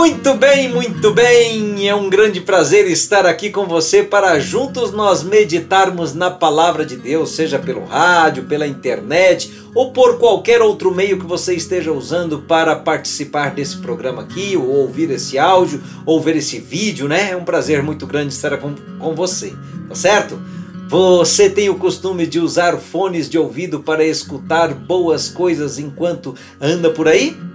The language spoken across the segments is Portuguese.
Muito bem, muito bem! É um grande prazer estar aqui com você para juntos nós meditarmos na palavra de Deus, seja pelo rádio, pela internet ou por qualquer outro meio que você esteja usando para participar desse programa aqui, ou ouvir esse áudio, ou ver esse vídeo, né? É um prazer muito grande estar com, com você, tá certo? Você tem o costume de usar fones de ouvido para escutar boas coisas enquanto anda por aí?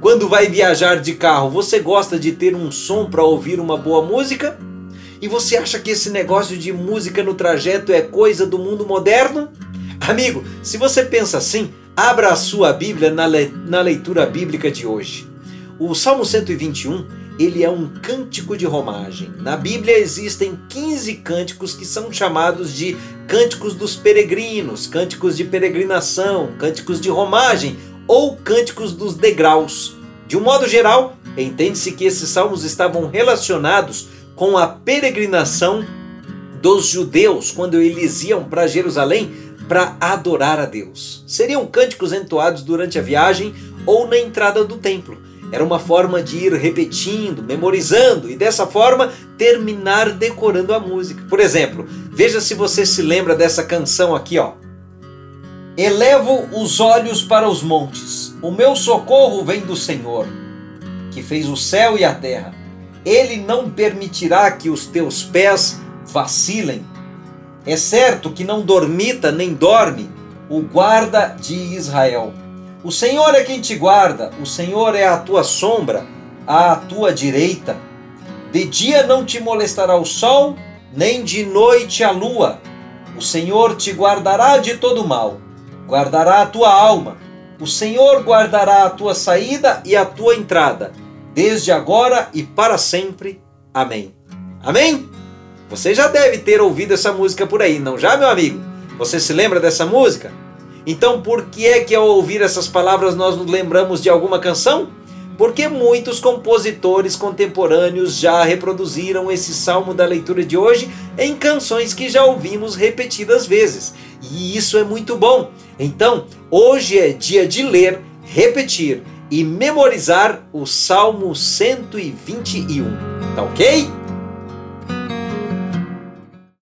Quando vai viajar de carro, você gosta de ter um som para ouvir uma boa música? E você acha que esse negócio de música no trajeto é coisa do mundo moderno? Amigo, se você pensa assim, abra a sua Bíblia na, le na leitura bíblica de hoje. O Salmo 121, ele é um cântico de romagem. Na Bíblia existem 15 cânticos que são chamados de cânticos dos peregrinos, cânticos de peregrinação, cânticos de romagem ou cânticos dos degraus. De um modo geral, entende-se que esses salmos estavam relacionados com a peregrinação dos judeus quando eles iam para Jerusalém para adorar a Deus. Seriam cânticos entoados durante a viagem ou na entrada do templo. Era uma forma de ir repetindo, memorizando e dessa forma terminar decorando a música. Por exemplo, veja se você se lembra dessa canção aqui, ó. Elevo os olhos para os montes. O meu socorro vem do Senhor, que fez o céu e a terra. Ele não permitirá que os teus pés vacilem. É certo que não dormita nem dorme o guarda de Israel. O Senhor é quem te guarda, o Senhor é a tua sombra, à tua direita. De dia não te molestará o sol, nem de noite a lua. O Senhor te guardará de todo mal guardará a tua alma. O Senhor guardará a tua saída e a tua entrada, desde agora e para sempre. Amém. Amém? Você já deve ter ouvido essa música por aí, não já, meu amigo? Você se lembra dessa música? Então, por que é que ao ouvir essas palavras nós nos lembramos de alguma canção? Porque muitos compositores contemporâneos já reproduziram esse salmo da leitura de hoje em canções que já ouvimos repetidas vezes. E isso é muito bom. Então, hoje é dia de ler, repetir e memorizar o Salmo 121. Tá ok?